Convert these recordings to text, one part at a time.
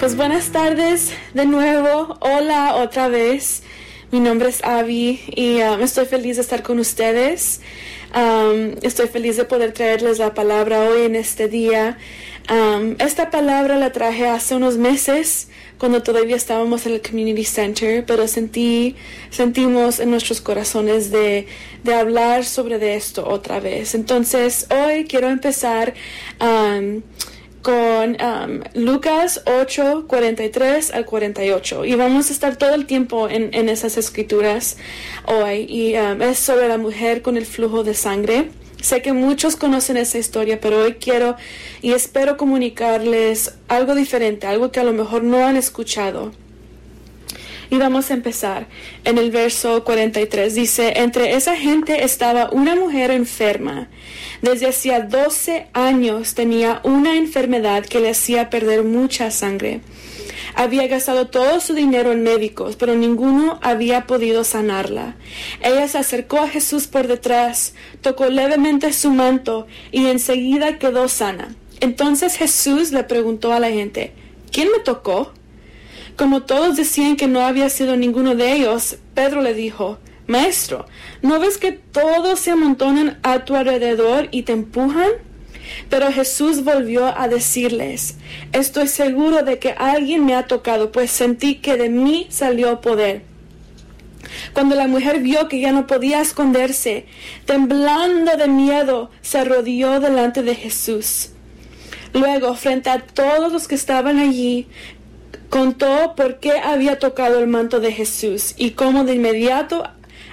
Pues buenas tardes de nuevo. Hola otra vez. Mi nombre es Avi y um, estoy feliz de estar con ustedes. Um, estoy feliz de poder traerles la palabra hoy en este día. Um, esta palabra la traje hace unos meses cuando todavía estábamos en el Community Center, pero sentí, sentimos en nuestros corazones de, de hablar sobre de esto otra vez. Entonces, hoy quiero empezar con um, Lucas 8, 43 al 48. Y vamos a estar todo el tiempo en, en esas escrituras hoy. Y um, es sobre la mujer con el flujo de sangre. Sé que muchos conocen esa historia, pero hoy quiero y espero comunicarles algo diferente, algo que a lo mejor no han escuchado. Y vamos a empezar en el verso 43. Dice, entre esa gente estaba una mujer enferma. Desde hacía 12 años tenía una enfermedad que le hacía perder mucha sangre. Había gastado todo su dinero en médicos, pero ninguno había podido sanarla. Ella se acercó a Jesús por detrás, tocó levemente su manto y enseguida quedó sana. Entonces Jesús le preguntó a la gente, ¿quién me tocó? Como todos decían que no había sido ninguno de ellos, Pedro le dijo, Maestro, ¿no ves que todos se amontonan a tu alrededor y te empujan? Pero Jesús volvió a decirles, Estoy seguro de que alguien me ha tocado, pues sentí que de mí salió poder. Cuando la mujer vio que ya no podía esconderse, temblando de miedo, se arrodilló delante de Jesús. Luego, frente a todos los que estaban allí, contó por qué había tocado el manto de Jesús y cómo de inmediato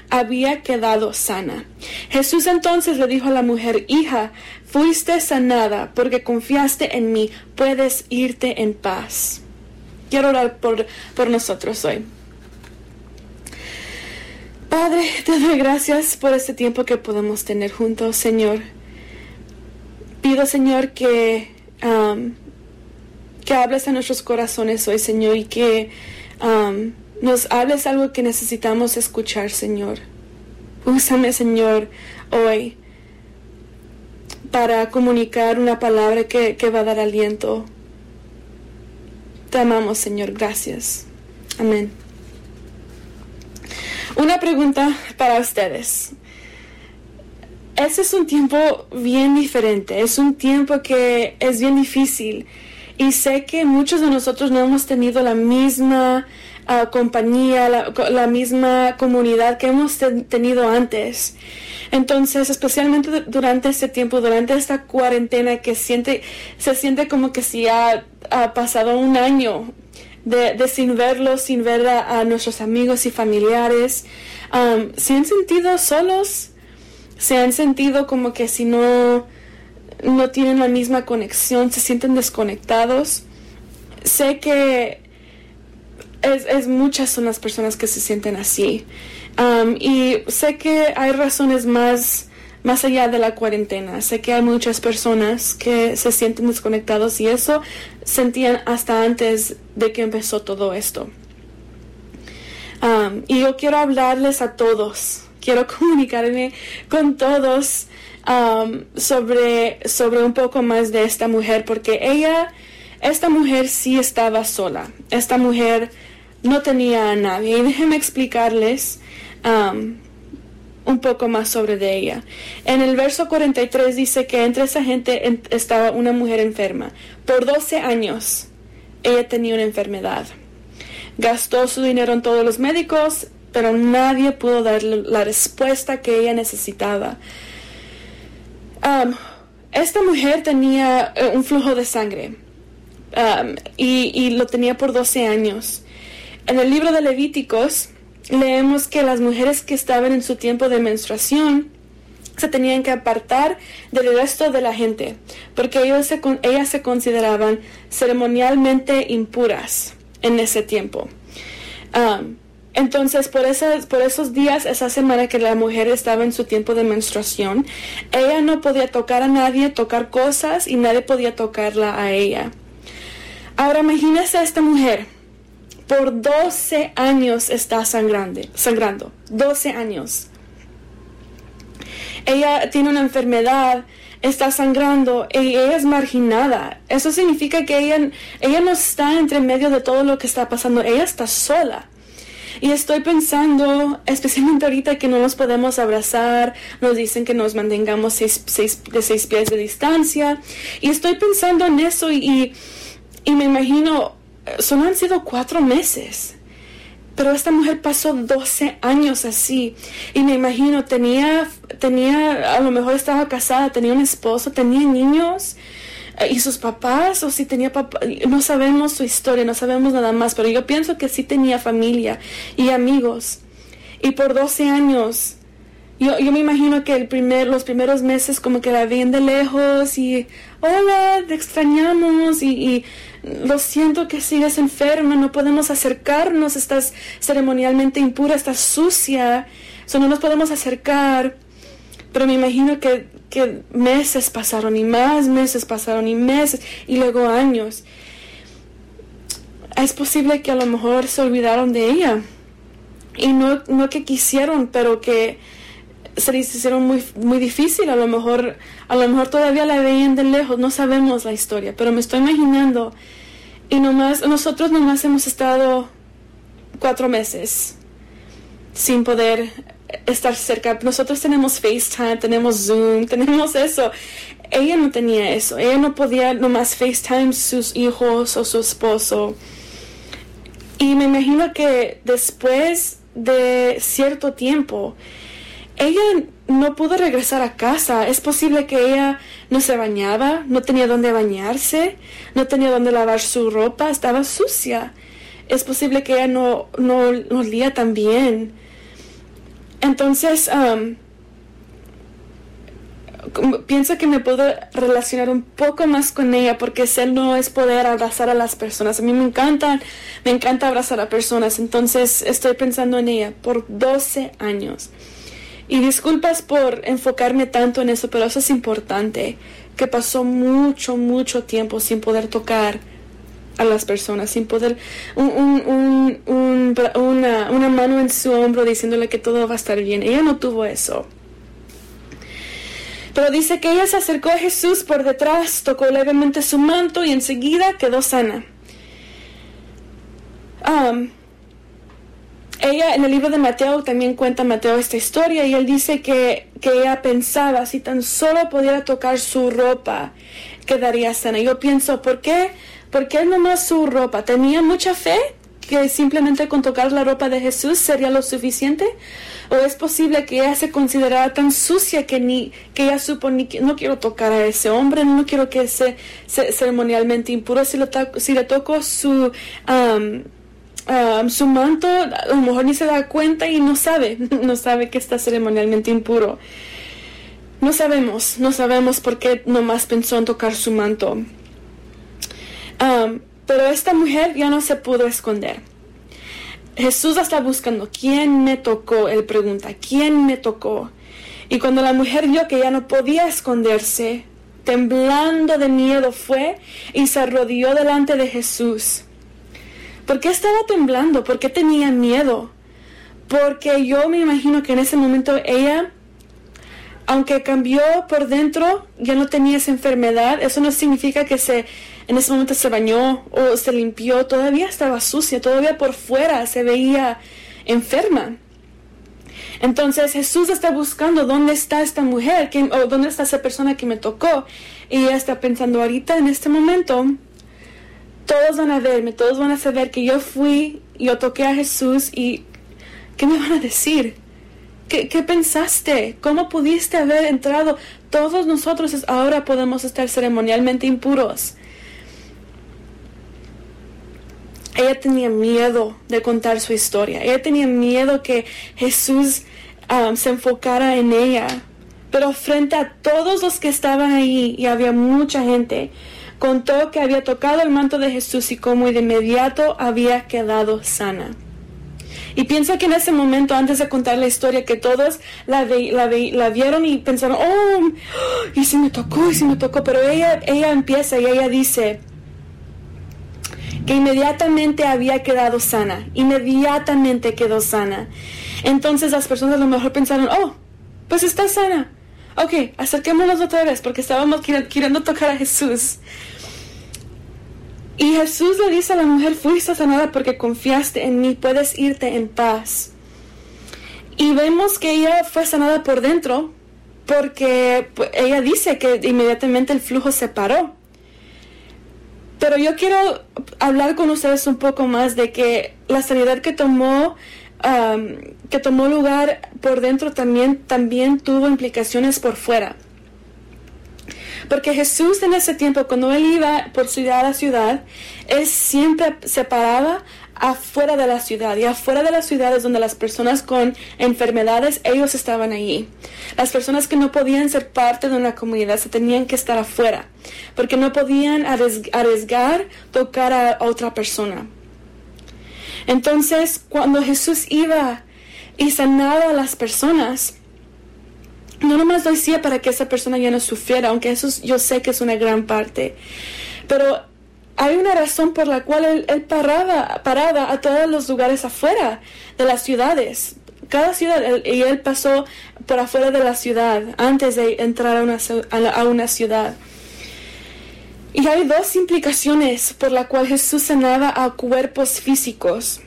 había quedado sana. Jesús entonces le dijo a la mujer, hija, fuiste sanada porque confiaste en mí, puedes irte en paz. Quiero orar por, por nosotros hoy. Padre, te doy gracias por este tiempo que podemos tener juntos, Señor. Pido, Señor, que um, que hables a nuestros corazones hoy, Señor, y que um, nos hables algo que necesitamos escuchar, Señor. Úsame, Señor, hoy para comunicar una palabra que, que va a dar aliento. Te amamos, Señor. Gracias. Amén. Una pregunta para ustedes. Ese es un tiempo bien diferente, es un tiempo que es bien difícil y sé que muchos de nosotros no hemos tenido la misma ah, compañía, la, misma comunidad que hemos tenido antes. Entonces, especialmente durante este tiempo, durante esta cuarentena que siente, se siente como que si ha, pasado un año de, sin verlos, sin ver a, nuestros amigos y familiares. ¿Se han sentido solos? ¿Se han sentido como que si no no tienen la misma conexión, se sienten desconectados. Sé que es, muchas son las personas que se sienten así. Y sé que hay razones más, más allá de la cuarentena. Sé que hay muchas personas que se sienten desconectados y eso sentían hasta antes de que empezó todo esto. Y yo quiero hablarles a todos, quiero comunicarme con todos Um, sobre, sobre un poco más de esta mujer, porque ella, esta mujer sí estaba sola. Esta mujer no tenía a nadie. Y déjenme explicarles um, un poco más sobre de ella. En el verso 43 dice que entre esa gente estaba una mujer enferma. Por 12 años ella tenía una enfermedad. Gastó su dinero en todos los médicos, pero nadie pudo darle la respuesta que ella necesitaba. Um, esta mujer tenía eh, un flujo de sangre um, y, lo tenía por 12 años. En el libro de Levíticos leemos que las mujeres que estaban en su tiempo de menstruación se tenían que apartar del resto de la gente porque ellas se consideraban ceremonialmente impuras en ese tiempo. Um, entonces, por, por esos días, esa semana que la mujer estaba en su tiempo de menstruación, ella no podía tocar a nadie, tocar cosas y nadie podía tocarla a ella. Ahora imagínese a esta mujer. Por 12 años está sangrando, sangrando. 12 años. Ella tiene una enfermedad está sangrando y ella es marginada. Eso significa que ella, ella no está entre medio de todo lo que está pasando, ella está sola. Y estoy pensando, especialmente ahorita que no nos podemos abrazar, nos dicen que nos mantengamos seis, de seis pies de distancia. Y estoy pensando en eso y, y me imagino, solo han sido cuatro meses. Pero esta mujer pasó 12 años así. Y me imagino, tenía, tenía, a lo mejor estaba casada, tenía un esposo, tenía niños eh, y sus papás o si tenía papá, no sabemos su historia, no sabemos nada más, pero yo pienso que sí tenía familia y amigos. Y por 12 años, yo, yo me imagino que el primer, los primeros meses como que la ven de lejos y, hola, te extrañamos y, y lo siento que sigues enferma, no podemos acercarnos, estás ceremonialmente impura, estás sucia, so no nos podemos acercar. Pero me imagino que que meses pasaron y más meses pasaron y meses y luego años. Es posible que a lo mejor se olvidaron de ella y no, no que quisieron, pero que se les hicieron muy, muy difícil. A lo mejor, a lo mejor todavía la veían de lejos, no sabemos la historia, pero me estoy imaginando. Y nomás, nosotros nomás hemos estado cuatro meses sin poder estar cerca. Nosotros tenemos FaceTime, tenemos Zoom, tenemos eso. Ella no tenía eso. Ella no podía nomás FaceTime sus hijos o su esposo. Y me imagino que después de cierto tiempo, ella no pudo regresar a casa. Es posible que ella no se bañaba, no tenía dónde bañarse, no tenía dónde lavar su ropa, estaba sucia. Es posible que ella no, no, no olía tan bien entonces, pienso que me puedo relacionar un poco más con ella porque ser no es poder abrazar a las personas. A mí me encanta, me encanta abrazar a personas. Entonces estoy pensando en ella por 12 años. Y disculpas por enfocarme tanto en eso, pero eso es importante, que pasó mucho, mucho tiempo sin poder tocar a las personas sin poder un, una, una mano en su hombro diciéndole que todo va a estar bien. Ella no tuvo eso. Pero dice que ella se acercó a Jesús por detrás, tocó levemente su manto y enseguida quedó sana. ella en el libro de Mateo también cuenta Mateo esta historia y él dice que, que ella pensaba si tan solo pudiera tocar su ropa quedaría sana. Yo pienso, ¿por qué? ¿Por qué nomás su ropa? ¿Tenía mucha fe que simplemente con tocar la ropa de Jesús sería lo suficiente? ¿O es posible que ella se considerara tan sucia que ni que ella supo ni que no quiero tocar a ese hombre, no quiero que sea ceremonialmente impuro si le, si le toco su su manto, a lo mejor ni se da cuenta y no sabe, no sabe que está ceremonialmente impuro. No sabemos, no sabemos por qué nomás pensó en tocar su manto pero esta mujer ya no se pudo esconder. Jesús está buscando quién me tocó. Él pregunta, ¿quién me tocó? Y cuando la mujer vio que ya no podía esconderse, temblando de miedo fue y se arrodilló delante de Jesús. ¿Por qué estaba temblando? ¿Por qué tenía miedo? Porque yo me imagino que en ese momento ella, aunque cambió por dentro, ya no tenía esa enfermedad. Eso no significa que se en ese momento se bañó o se limpió, todavía estaba sucia, todavía por fuera se veía enferma. Entonces Jesús está buscando dónde está esta mujer o dónde está esa persona que me tocó. Y ella está pensando ahorita en este momento, todos van a verme, todos van a saber que yo fui, yo toqué a Jesús y ¿qué me van a decir? ¿Qué, ¿Qué, pensaste? ¿Cómo pudiste haber entrado? Todos nosotros ahora podemos estar ceremonialmente impuros. Ella tenía miedo de contar su historia. Ella tenía miedo que Jesús um, se enfocara en ella. Pero frente a todos los que estaban ahí, y había mucha gente, contó que había tocado el manto de Jesús y como de inmediato había quedado sana. Y pienso que en ese momento, antes de contar la historia, que todos la, la, vieron y pensaron, oh, y si me tocó, y si me tocó, pero ella, ella empieza y ella dice, que inmediatamente había quedado sana, inmediatamente quedó sana. Entonces las personas a lo mejor pensaron, oh, pues está sana. ok, acerquémonos otra vez porque estábamos queriendo tocar a Jesús. Y Jesús le dice a la mujer, fuiste sanada porque confiaste en mí, puedes irte en paz. Y vemos que ella fue sanada por dentro porque pues, ella dice que inmediatamente el flujo se paró. Pero yo quiero hablar con ustedes un poco más de que la sanidad que tomó que tomó lugar por dentro también, también tuvo implicaciones por fuera. Porque Jesús en ese tiempo, cuando él iba por ciudad a ciudad, él siempre se paraba afuera de la ciudad y afuera de las ciudades donde las personas con enfermedades, ellos estaban allí. Las personas que no podían ser parte de una comunidad se tenían que estar afuera porque no podían arriesgar tocar a otra persona. Entonces, cuando Jesús iba y sanaba a las personas, no nomás lo hacía para que esa persona ya no sufriera, aunque eso yo sé que es una gran parte, pero hay una razón por la cual él, paraba, paraba a todos los lugares afuera de las ciudades. Cada ciudad, y él pasó por afuera de la ciudad antes de entrar a una, a una ciudad. Y hay dos implicaciones por la cual Jesús sanaba a cuerpos físicos.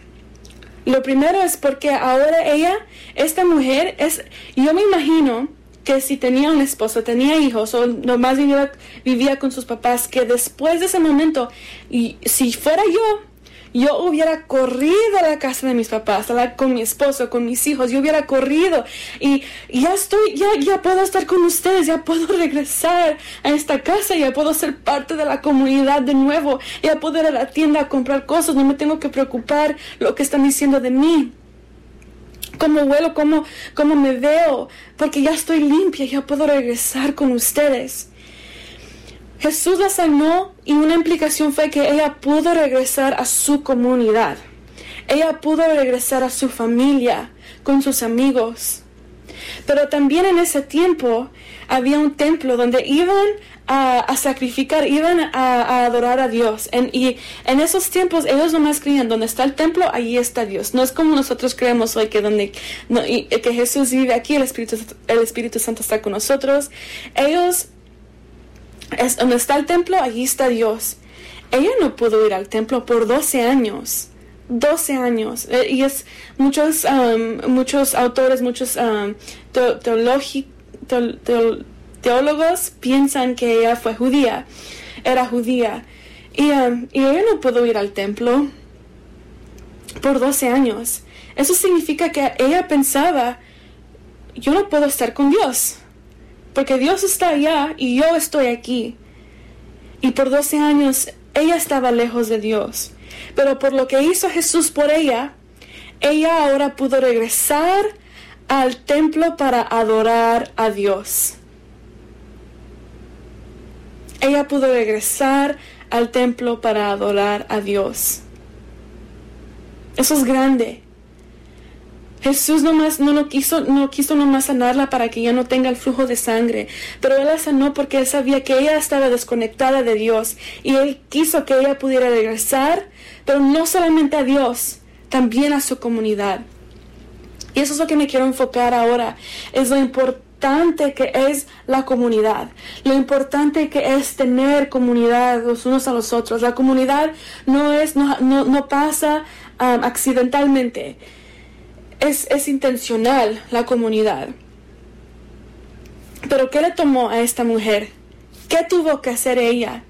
Lo primero es porque ahora ella, esta mujer, es, yo me imagino que si tenía un esposo, tenía hijos o nomás vivía, vivía con sus papás, que después de ese momento, y si fuera yo, yo hubiera corrido a la casa de mis papás, con mi esposo, con mis hijos, yo hubiera corrido y, ya estoy, ya, ya puedo estar con ustedes, ya puedo regresar a esta casa, ya puedo ser parte de la comunidad de nuevo, ya puedo ir a la tienda a comprar cosas, no me tengo que preocupar lo que están diciendo de mí. Cómo huelo, cómo, cómo me veo, porque ya estoy limpia, ya puedo regresar con ustedes. Jesús la sanó y una implicación fue que ella pudo regresar a su comunidad. Ella pudo regresar a su familia, con sus amigos. Pero también en ese tiempo había un templo donde iban a, sacrificar, iban a, adorar a Dios. y en esos tiempos ellos nomás creían, donde está el templo, allí está Dios. No es como nosotros creemos hoy que donde que Jesús vive aquí, el Espíritu, el Espíritu Santo está con nosotros. Ellos es donde está el templo, allí está Dios. Ella no pudo ir al templo por 12 años. 12 años. Eh, y es muchos, muchos autores, muchos um, teólogos piensan que ella fue judía. Era judía. Y, um, ella no pudo ir al templo por 12 años. Eso significa que ella pensaba, yo no puedo estar con Dios porque Dios está allá y yo estoy aquí. Y por 12 años ella estaba lejos de Dios. Pero por lo que hizo Jesús por ella, ella ahora pudo regresar al templo para adorar a Dios. Ella pudo regresar al templo para adorar a Dios. Eso es grande. Jesús nomás no, quiso, no quiso nomás sanarla para que ella no tenga el flujo de sangre, pero él la sanó porque él sabía que ella estaba desconectada de Dios y él quiso que ella pudiera regresar, pero no solamente a Dios, también a su comunidad. Y eso es lo que me quiero enfocar ahora, es lo importante que es la comunidad, lo importante que es tener comunidad los unos a los otros. La comunidad no es, no, no, pasa um, accidentalmente es, intencional la comunidad. Pero ¿qué le tomó a esta mujer? ¿Qué tuvo que hacer ella?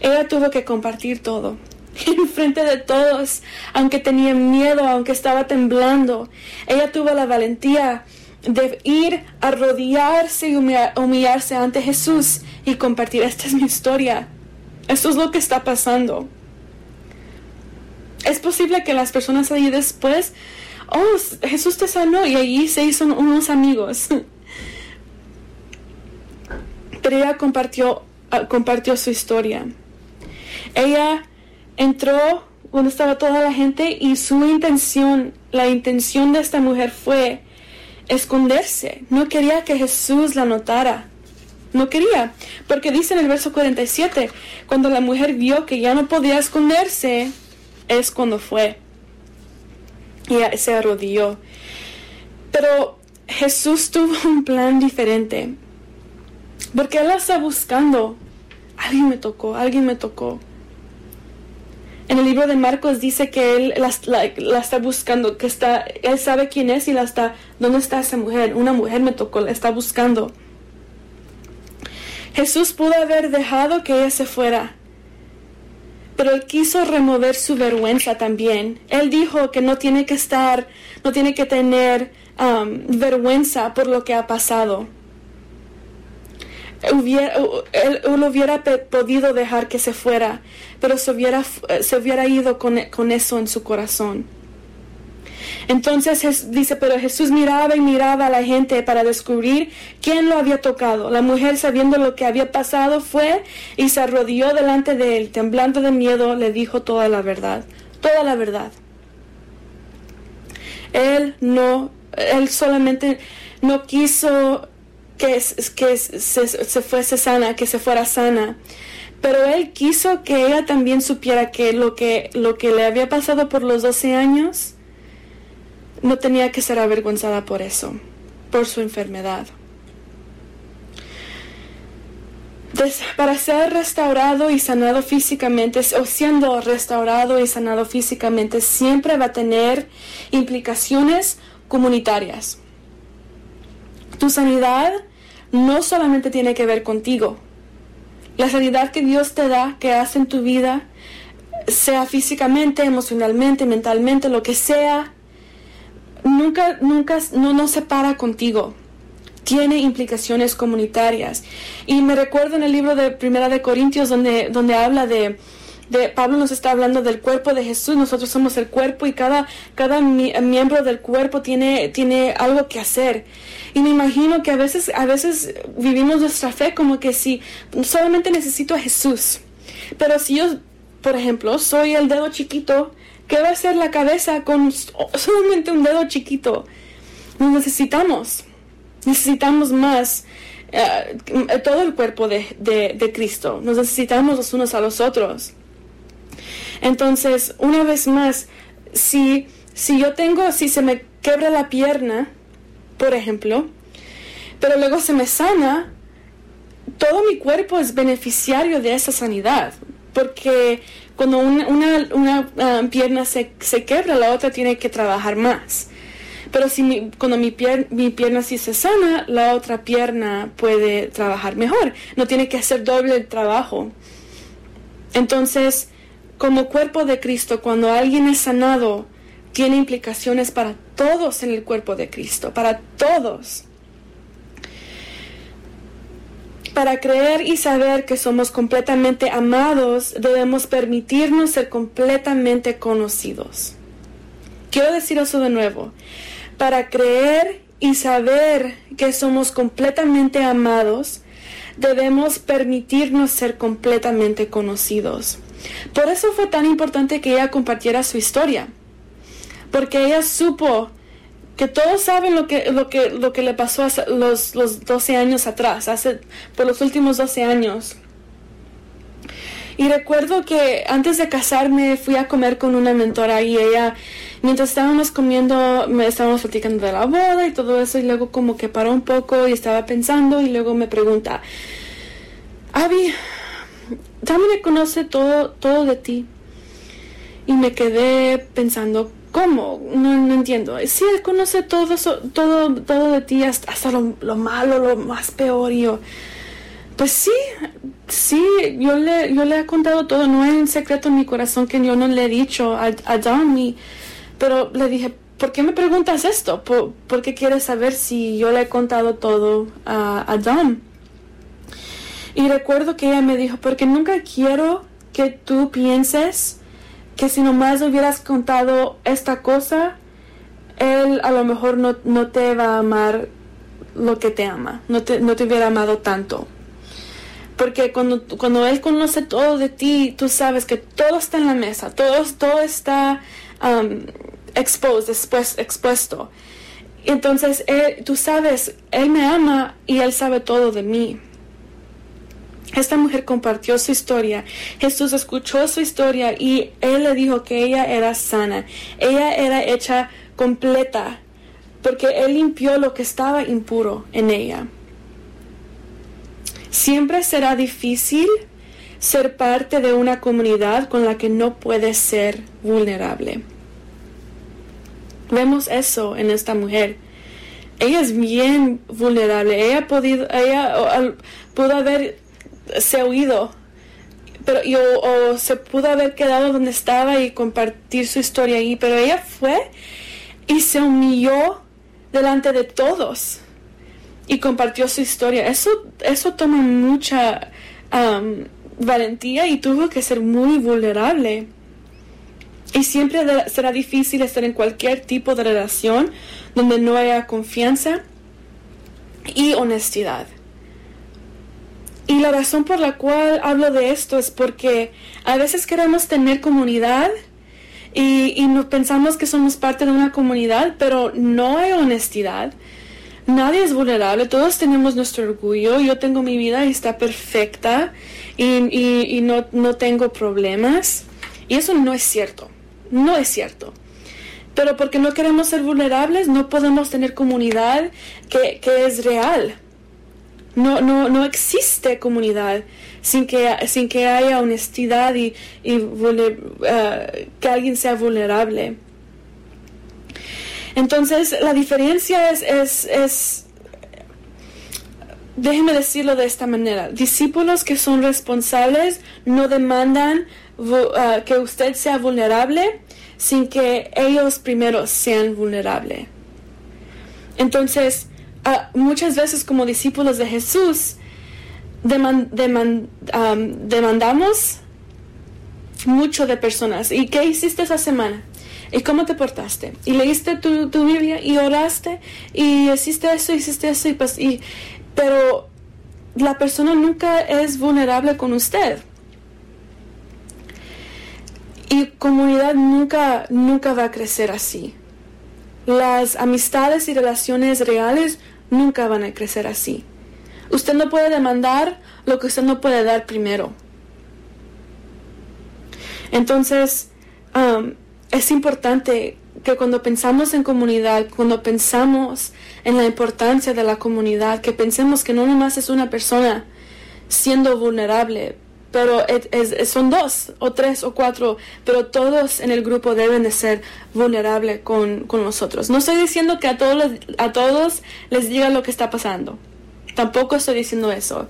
Ella tuvo que compartir todo. En frente de todos, aunque tenía miedo, aunque estaba temblando. Ella tuvo la valentía de ir a rodearse y humillarse ante Jesús y compartir, esta es mi historia. Esto es lo que está pasando. Es posible que las personas allí después oh, Jesús te sanó y allí se hizo unos amigos. Pero ella compartió, ah, compartió su historia. Ella entró donde estaba toda la gente y su intención, la intención de esta mujer fue esconderse. No quería que Jesús la notara. No quería, porque dice en el verso 47, cuando la mujer vio que ya no podía esconderse, es cuando fue y se arrodilló. Pero Jesús tuvo un plan diferente. Porque él la está buscando. Alguien me tocó, alguien me tocó. En el libro de Marcos dice que él la, está buscando, que está, él sabe quién es y la está, ¿dónde está esa mujer? Una mujer me tocó, la está buscando. Jesús pudo haber dejado que ella se fuera, pero él quiso remover su vergüenza también. Él dijo que no tiene que estar, no tiene que tener um, vergüenza por lo que ha pasado. Hubiera, él, hubiera podido dejar que se fuera, pero se hubiera, se hubiera ido con, con eso en su corazón. Entonces dice, pero Jesús miraba y miraba a la gente para descubrir quién lo había tocado. La mujer, sabiendo lo que había pasado, fue y se arrodilló delante de él, temblando de miedo, le dijo toda la verdad, toda la verdad. Él no, él solamente no quiso que, se, se fuese sana, que se fuera sana pero él quiso que ella también supiera que lo que lo que le había pasado por los 12 años no tenía que ser avergonzada por eso, por su enfermedad. para ser restaurado y sanado físicamente, o siendo restaurado y sanado físicamente, siempre va a tener implicaciones comunitarias. Tu sanidad no solamente tiene que ver contigo. La sanidad que Dios te da, que hace en tu vida, sea físicamente, emocionalmente, mentalmente, lo que sea, nunca, nunca, no nos separa contigo. Tiene implicaciones comunitarias. Y me recuerdo en el libro de Primera de Corintios donde, donde habla de, de, Pablo nos está hablando del cuerpo de Jesús, nosotros somos el cuerpo y cada, cada miembro del cuerpo tiene, tiene algo que hacer. Y me imagino que a veces, a veces vivimos nuestra fe como que si solamente necesito a Jesús. Pero si yo, por ejemplo, soy el dedo chiquito ¿Qué va a ser la cabeza con solamente un dedo chiquito? Nos necesitamos. Necesitamos más. Eh, todo el cuerpo de, Cristo. Nos necesitamos los unos a los otros. Entonces, una vez más, si, si yo tengo, si se me quebra la pierna, por ejemplo, pero luego se me sana, todo mi cuerpo es beneficiario de esa sanidad, porque cuando una, ah, pierna se, se, quebra, la otra tiene que trabajar más. Pero si cuando mi, mi pierna sí se sana, la otra pierna puede trabajar mejor. No tiene que hacer doble el trabajo. Entonces, como cuerpo de Cristo, cuando alguien es sanado, tiene implicaciones para todos en el cuerpo de Cristo, para todos. Para creer y saber que somos completamente amados, debemos permitirnos ser completamente conocidos. Quiero decir eso de nuevo. Para creer y saber que somos completamente amados, debemos permitirnos ser completamente conocidos. Por eso fue tan importante que ella compartiera su historia, porque ella supo que todos saben lo que, lo que, lo que le pasó los, los 12 años atrás, hace, por los últimos 12 años. Y recuerdo que antes de casarme fui a comer con una mentora y ella, mientras estábamos comiendo, me estábamos platicando de la boda y todo eso y luego como que paró un poco y estaba pensando y luego me pregunta, Abby, también me conoce todo, todo de ti. Y me quedé pensando, ¿Cómo? No, no entiendo. Sí, él conoce todo, todo, todo de ti, hasta, lo, malo, lo más peor. Y yo, pues sí, sí, yo le, yo le he contado todo. No hay un secreto en mi corazón que yo no le he dicho a, a Don. pero le dije, ¿por qué me preguntas esto? ¿Por, qué quieres saber si yo le he contado todo a, a? Y recuerdo que ella me dijo, porque nunca quiero que tú pienses que si nomás hubieras contado esta cosa, él a lo mejor no, no te va a amar lo que te ama, no te, no te hubiera amado tanto. Porque cuando, cuando Él conoce todo de ti, tú sabes que todo está en la mesa, todo, todo está um, después, expuesto. Entonces, tú sabes, Él me ama y Él sabe todo de mí. Esta mujer compartió su historia. Jesús escuchó su historia y él le dijo que ella era sana. Ella era hecha completa porque él limpió lo que estaba impuro en ella. Siempre será difícil ser parte de una comunidad con la que no puedes ser vulnerable. Vemos eso en esta mujer. Ella es bien vulnerable. Ella, podido, ella pudo haber se oído pero yo, o se pudo haber quedado donde estaba y compartir su historia ahí, pero ella fue y se humilló delante de todos y compartió su historia. Eso, eso toma mucha valentía y tuvo que ser muy vulnerable. Y siempre será difícil estar en cualquier tipo de relación donde no haya confianza y honestidad. Y la razón por la cual hablo de esto es porque a veces queremos tener comunidad y, pensamos que somos parte de una comunidad, pero no hay honestidad. Nadie es vulnerable, todos tenemos nuestro orgullo, yo tengo mi vida y está perfecta y, y, y no, no, tengo problemas. Y eso no es cierto, no es cierto. Pero porque no queremos ser vulnerables, no podemos tener comunidad que, que es real. No, no, no existe comunidad sin que, sin que haya honestidad y, y uh, que alguien sea vulnerable. Entonces, la diferencia es, es, déjeme decirlo de esta manera, discípulos que son responsables no demandan uh, que usted sea vulnerable sin que ellos primero sean vulnerables. Entonces, muchas veces como discípulos de Jesús demandamos mucho de personas. ¿Y qué hiciste esa semana? ¿Y cómo te portaste? ¿Y leíste tu, tu Biblia y oraste? ¿Y hiciste eso, hiciste eso? Y pues, y, pero la persona nunca es vulnerable con usted. Y comunidad nunca, nunca va a crecer así. Las amistades y relaciones reales nunca van a crecer así. Usted no puede demandar lo que usted no puede dar primero. Entonces, um, es importante que cuando pensamos en comunidad, cuando pensamos en la importancia de la comunidad, que pensemos que no nomás es una persona siendo vulnerable, pero son dos o tres o cuatro, pero todos en el grupo deben de ser vulnerables con, nosotros. No estoy diciendo que a todos, a todos les diga lo que está pasando, tampoco estoy diciendo eso,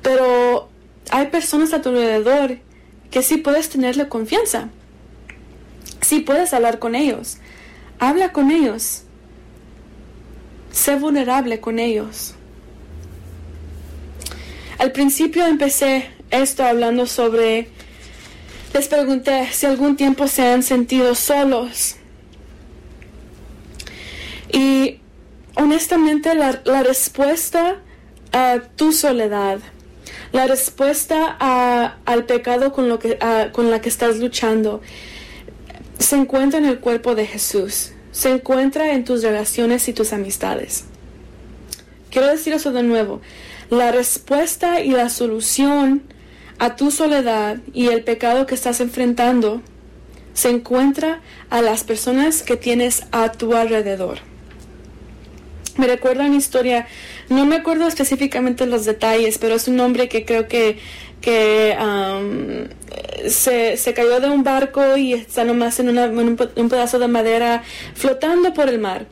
pero hay personas a tu alrededor que sí puedes tenerle confianza, sí puedes hablar con ellos, habla con ellos, sé vulnerable con ellos. Al principio empecé esto hablando sobre, les pregunté si algún tiempo se han sentido solos. Y honestamente la, respuesta a tu soledad, la respuesta al pecado con, lo que, con la que estás luchando, se encuentra en el cuerpo de Jesús, se encuentra en tus relaciones y tus amistades. Quiero decir eso de nuevo. La respuesta y la solución a tu soledad y el pecado que estás enfrentando se encuentra a las personas que tienes a tu alrededor. Me recuerda una historia, no me acuerdo específicamente los detalles, pero es un hombre que creo que, que um, se, cayó de un barco y está nomás en, un, pedazo de madera flotando por el mar.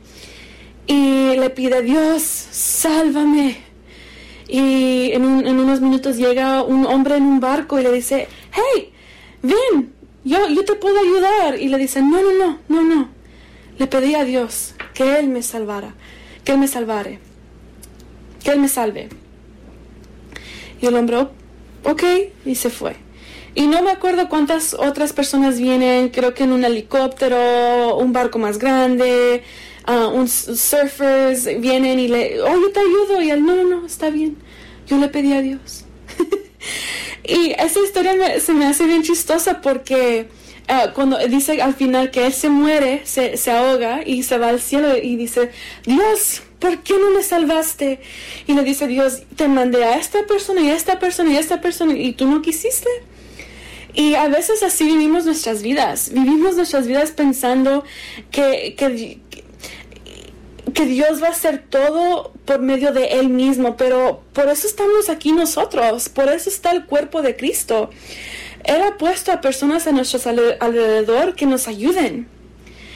Y le pide, a Dios, sálvame, y en, unos minutos llega un hombre en un barco y le dice, hey, ven, yo, yo te puedo ayudar. Y le dice, no, no, no, no, no. Le pedí a Dios que Él me salvara, que Él me salvare, que Él me salve. Y el hombre, ok, y se fue. Y no me acuerdo cuántas otras personas vienen, creo que en un helicóptero, un barco más grande, uh, un surfers vienen y le, oh, yo te ayudo, y él, no, no, no, está bien, yo le pedí a Dios. y esa historia se me hace bien chistosa porque uh, cuando dice al final que él se muere, se, se ahoga y se va al cielo y dice, Dios, ¿por qué no me salvaste? Y le dice Dios, te mandé a esta persona y a esta persona y a esta persona y tú no quisiste. Y a veces así vivimos nuestras vidas. Vivimos nuestras vidas pensando que, que, que Dios va a hacer todo por medio de Él mismo, pero por eso estamos aquí nosotros, por eso está el cuerpo de Cristo. Él ha puesto a personas a nuestro alrededor que nos ayuden.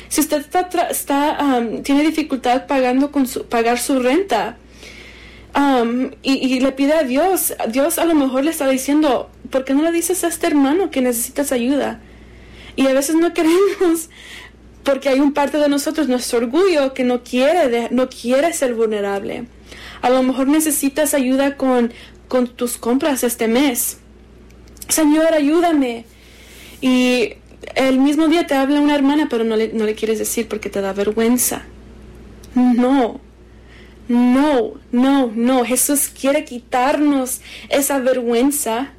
Si usted está, está um, tiene dificultad pagando con su, pagar su renta um, y, y, le pide a Dios, Dios a lo mejor le está diciendo, ¿por qué no le dices a este hermano que necesitas ayuda? Y a veces no queremos porque hay un parte de nosotros, nuestro orgullo, que no quiere, no quiere ser vulnerable. A lo mejor necesitas ayuda con, con tus compras este mes. Señor, ayúdame. Y el mismo día te habla una hermana, pero no le, no le quieres decir porque te da vergüenza. No, no, no, no. Jesús quiere quitarnos esa vergüenza.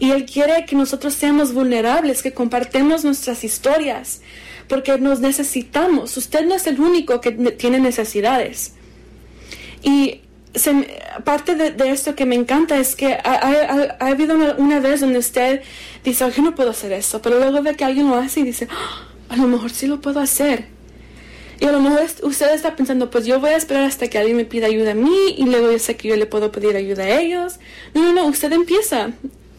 Y Él quiere que nosotros seamos vulnerables, que compartemos nuestras historias, porque nos necesitamos. Usted no es el único que tiene necesidades. Y parte de, esto que me encanta es que ha, habido una, vez donde usted dice, yo no puedo hacer eso, pero luego ve que alguien lo hace y dice, ah, a lo mejor sí lo puedo hacer. Y a lo mejor usted está pensando, pues yo voy a esperar hasta que alguien me pida ayuda a mí y luego yo sé que yo le puedo pedir ayuda a ellos. No, no, no, usted empieza.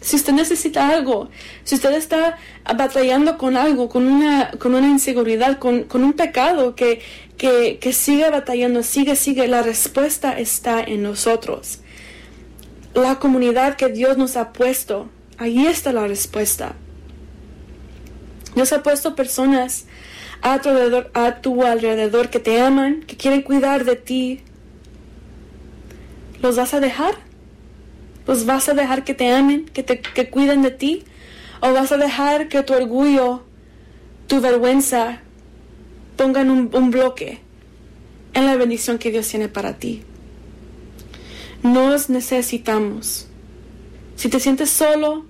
Si usted necesita algo, si usted está batallando con algo, con una, con una inseguridad, con, con un pecado que, que, que sigue batallando, sigue, sigue, la respuesta está en nosotros. La comunidad que Dios nos ha puesto, ahí está la respuesta. Dios ha puesto personas a tu alrededor, a tu alrededor que te aman, que quieren cuidar de ti. ¿Los vas a dejar? ¿Los vas a dejar que te amen, que te que cuiden de ti? ¿O vas a dejar que tu orgullo, tu vergüenza pongan un, un bloque en la bendición que Dios tiene para ti? Nos necesitamos. Si te sientes solo,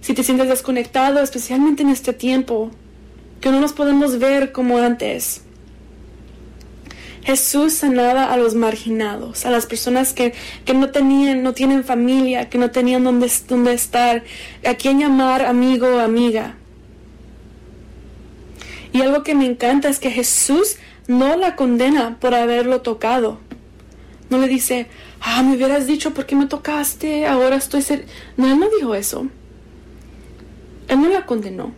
si te sientes desconectado, especialmente en este tiempo, que no nos podemos ver como antes, Jesús sanaba a los marginados, a las personas que, no tenían, no tienen familia, que no tenían dónde, dónde estar, a quién llamar amigo o amiga. Y algo que me encanta es que Jesús no la condena por haberlo tocado. No le dice, ah, me hubieras dicho por qué me tocaste, ahora estoy ser... No, él no dijo eso. Él no la condenó.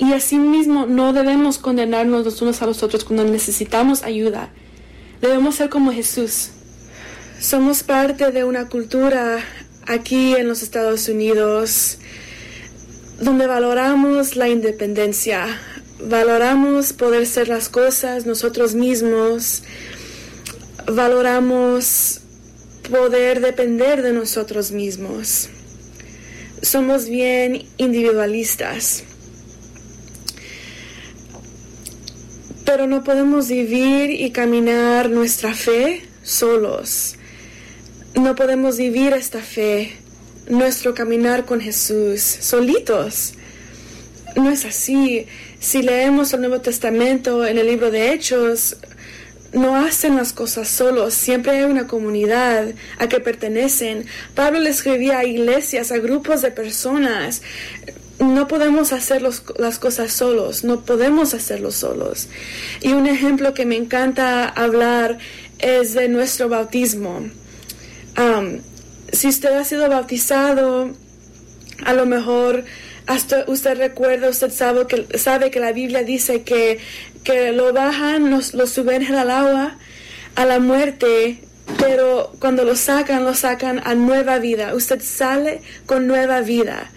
Y asimismo no debemos condenarnos los unos a los otros cuando necesitamos ayuda. Debemos ser como Jesús. Somos parte de una cultura aquí en los Estados Unidos donde valoramos la independencia, valoramos poder ser las cosas nosotros mismos, valoramos poder depender de nosotros mismos. Somos bien individualistas. Pero no podemos vivir y caminar nuestra fe solos. No podemos vivir esta fe, nuestro caminar con Jesús, solitos. No es así. Si leemos el Nuevo Testamento en el libro de Hechos, no hacen las cosas solos, siempre hay una comunidad a que pertenecen. Pablo le escribía a iglesias, a grupos de personas no podemos hacer las cosas solos, no podemos hacerlo solos. Y un ejemplo que me encanta hablar es de nuestro bautismo. si usted ha sido bautizado, a lo mejor hasta usted recuerda, usted sabe que, sabe que la Biblia dice que, que lo bajan, lo suben al agua, a la muerte, pero cuando lo sacan, lo sacan a nueva vida. Usted sale con nueva vida.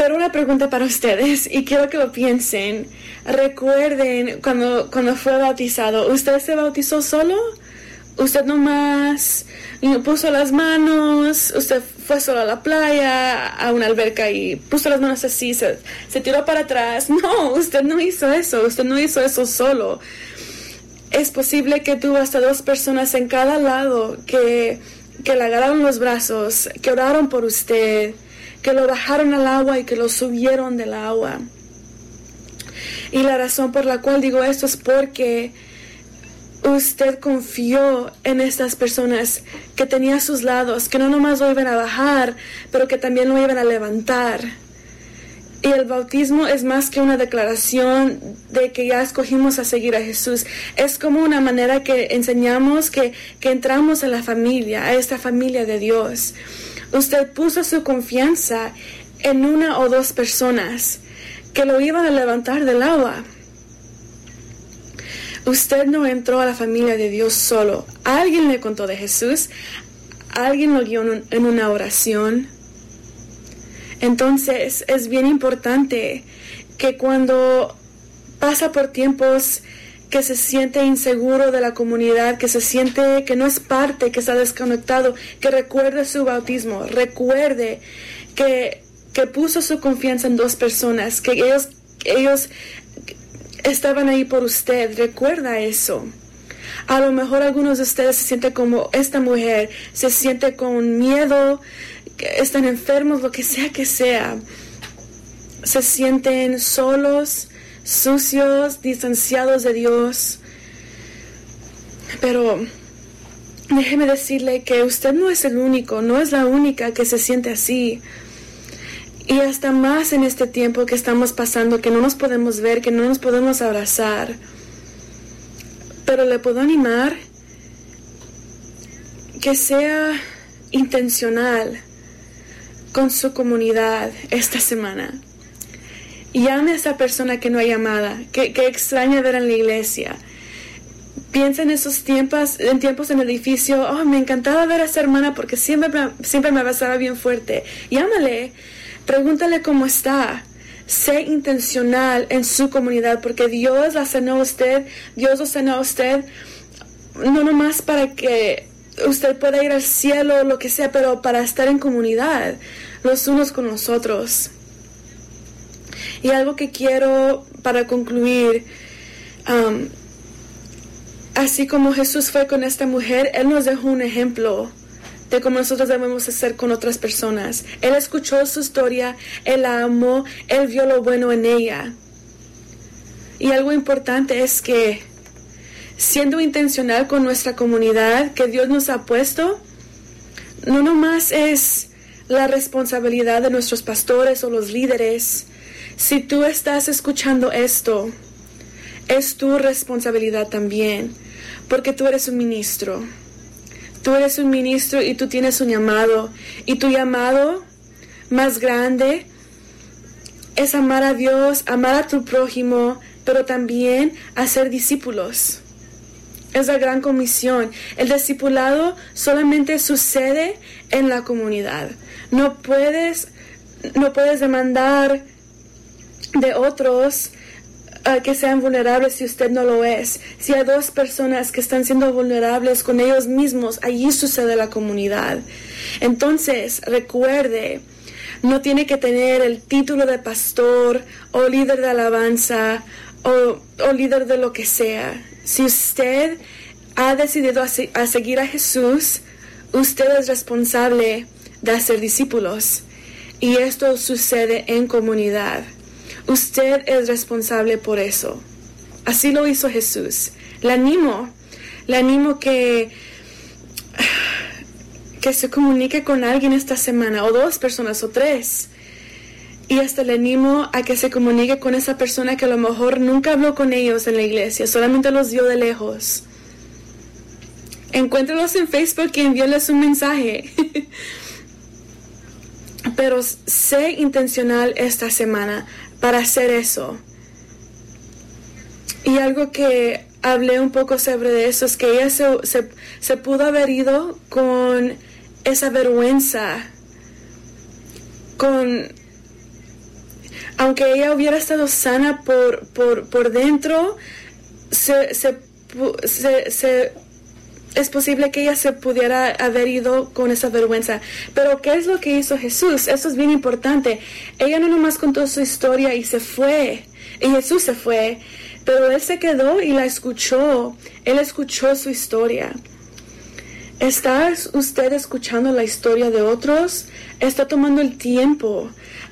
Pero una pregunta para ustedes y quiero que lo piensen. Recuerden cuando, cuando fue bautizado, ¿usted se bautizó solo? ¿Usted nomás puso las manos? ¿Usted fue solo a la playa, a una alberca y puso las manos así, se, se tiró para atrás? No, usted no hizo eso, usted no hizo eso solo. Es posible que tuvo hasta dos personas en cada lado que, que le agarraron los brazos, que oraron por usted que lo bajaron al agua y que lo subieron del agua. Y la razón por la cual digo esto es porque usted confió en estas personas que tenía a sus lados, que no nomás lo iban a bajar, pero que también lo iban a levantar. Y el bautismo es más que una declaración de que ya escogimos a seguir a Jesús. Es como una manera que enseñamos que, que entramos en la familia, a esta familia de Dios. Usted puso su confianza en una o dos personas que lo iban a levantar del agua. Usted no entró a la familia de Dios solo. Alguien le contó de Jesús, alguien lo guió en una oración entonces es bien importante que cuando pasa por tiempos que se siente inseguro de la comunidad, que se siente que no es parte, que está desconectado, que recuerde su bautismo, recuerde que, que puso su confianza en dos personas, que ellos, ellos estaban ahí por usted, recuerda eso. A lo mejor algunos de ustedes se sienten como esta mujer, se siente con miedo, están enfermos, lo que sea que sea, se sienten solos, sucios, distanciados de Dios. Pero déjeme decirle que usted no es el único, no es la única que se siente así. Y hasta más en este tiempo que estamos pasando, que no nos podemos ver, que no nos podemos abrazar. Pero le puedo animar que sea intencional con su comunidad esta semana. Llame a esa persona que no hay llamada, que, que extraña ver en la iglesia. Piensa en esos tiempos, en tiempos en el edificio, oh, me encantaba ver a esa hermana porque siempre, siempre me abrazaba bien fuerte. Llámale, pregúntale cómo está. Sé intencional en su comunidad porque Dios la sanó a usted, Dios lo sanó a usted, no nomás para que usted puede ir al cielo, lo que sea, pero para estar en comunidad, los unos con los otros. Y algo que quiero para concluir, um, así como Jesús fue con esta mujer, Él nos dejó un ejemplo de cómo nosotros debemos hacer con otras personas. Él escuchó su historia, Él la amó, Él vio lo bueno en ella. Y algo importante es que siendo intencional con nuestra comunidad que Dios nos ha puesto, no nomás es la responsabilidad de nuestros pastores o los líderes. Si tú estás escuchando esto, es tu responsabilidad también, porque tú eres un ministro. Tú eres un ministro y tú tienes un llamado. Y tu llamado más grande es amar a Dios, amar a tu prójimo, pero también hacer discípulos. Es la gran comisión. El discipulado solamente sucede en la comunidad. No puedes, no puedes demandar de otros uh, que sean vulnerables si usted no lo es. Si hay dos personas que están siendo vulnerables con ellos mismos, allí sucede la comunidad. Entonces, recuerde, no tiene que tener el título de pastor o líder de alabanza o, o líder de lo que sea si usted ha decidido a, seguir a Jesús, usted es responsable de hacer discípulos. Y esto sucede en comunidad. Usted es responsable por eso. Así lo hizo Jesús. Le animo, le animo que, que se comunique con alguien esta semana, o dos personas, o tres y hasta le animo a que se comunique con esa persona que a lo mejor nunca habló con ellos en la iglesia, solamente los vio de lejos. Encuéntralos en Facebook y envíales un mensaje. Pero sé intencional esta semana para hacer eso. Y algo que hablé un poco sobre eso es que ella se, se, pudo haber ido con esa vergüenza, con aunque ella hubiera estado sana por, por, por dentro, se, se, es posible que ella se pudiera haber ido con esa vergüenza. Pero ¿qué es lo que hizo Jesús? Eso es bien importante. Ella no nomás contó su historia y se fue. Y Jesús se fue. Pero él se quedó y la escuchó. Él escuchó su historia. ¿Está usted escuchando la historia de otros? ¿Está tomando el tiempo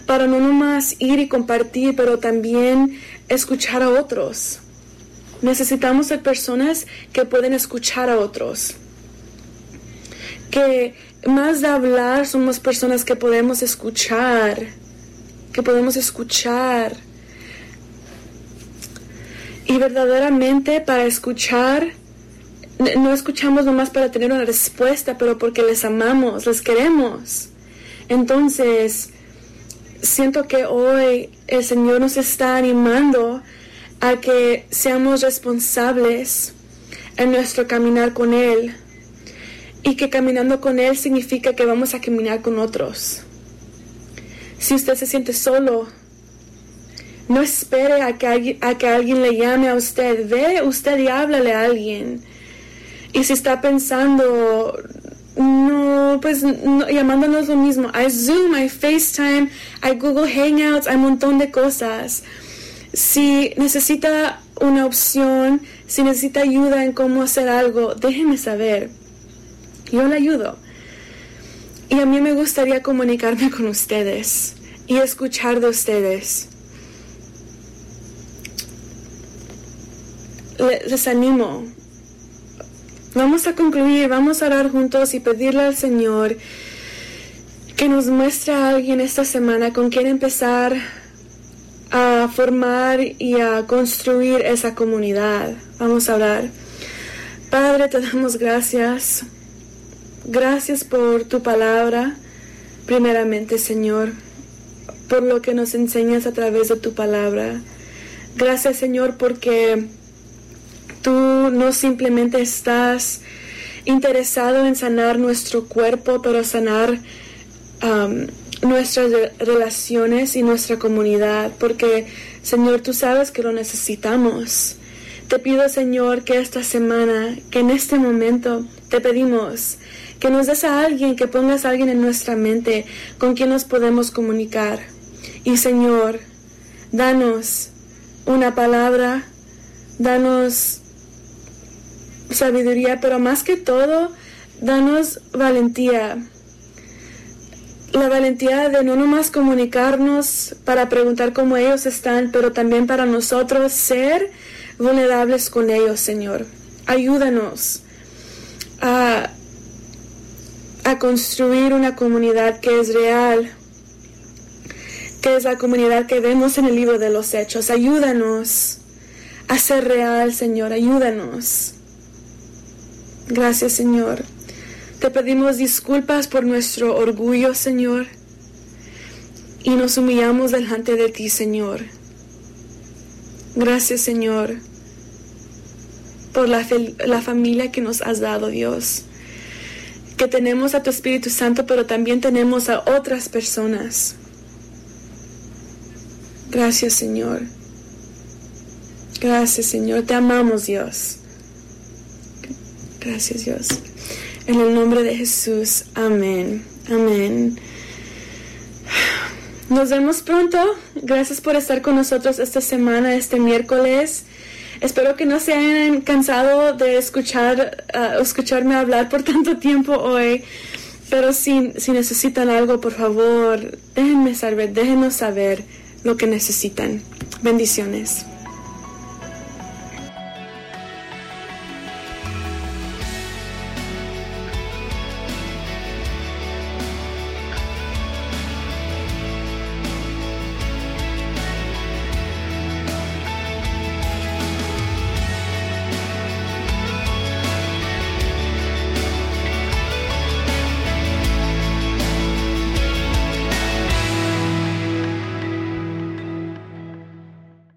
para no nomás ir y compartir, pero también escuchar a otros. Necesitamos ser personas que pueden escuchar a otros. Que más de hablar somos personas que podemos escuchar que podemos escuchar. Y verdaderamente para escuchar, no escuchamos nomás para tener una respuesta, pero porque les amamos, les queremos. Entonces, siento que hoy el Señor nos está animando a que seamos responsables en nuestro caminar con Él. Y que caminando con Él significa que vamos a caminar con otros. Si usted se siente solo, no espere a que, a que alguien le llame a usted. Ve usted y háblale a alguien. Y si está pensando, no, pues no, llamándonos lo mismo. Hay Zoom, hay FaceTime, hay Google Hangouts, hay un montón de cosas. Si necesita una opción, si necesita ayuda en cómo hacer algo, déjeme saber. Yo le ayudo. Y a mí me gustaría comunicarme con ustedes y escuchar de ustedes. Les animo. Vamos a concluir, vamos a orar juntos y pedirle al Señor que nos muestre a alguien esta semana con quien empezar a formar y a construir esa comunidad. Vamos a orar. Padre, te damos gracias. Gracias por tu palabra, primeramente, Señor, por lo que nos enseñas a través de tu palabra. Gracias, Señor, porque tú no simplemente estás interesado en sanar nuestro cuerpo, pero sanar um, nuestras relaciones y nuestra comunidad, porque Señor, tú sabes que lo necesitamos. Te pido, Señor, que esta semana, que en este momento, te pedimos que nos des a alguien, que pongas a alguien en nuestra mente con quien nos podemos comunicar. Y Señor, danos una palabra, danos sabiduría, pero más que todo, danos valentía la valentía de no nomás comunicarnos para preguntar cómo ellos están, pero también para nosotros ser vulnerables con ellos, Señor. Ayúdanos a, a construir una comunidad que es real, que es la comunidad que vemos en el libro de los hechos. Ayúdanos a ser real, Señor. Ayúdanos. Gracias, Señor. Te pedimos disculpas por nuestro orgullo, Señor, y nos humillamos delante de ti, Señor. Gracias, Señor, por la, la familia que nos has dado, Dios. Que tenemos a tu Espíritu Santo, pero también tenemos a otras personas. Gracias, Señor. Gracias, Señor. Te amamos, Dios. Gracias, Dios. En el nombre de Jesús. Amén. Amén. Nos vemos pronto. Gracias por estar con nosotros esta semana, este miércoles. Espero que no se hayan cansado de escuchar, uh, escucharme hablar por tanto tiempo hoy. Pero si, si necesitan algo, por favor, déjenme saber, déjenos saber lo que necesitan. Bendiciones.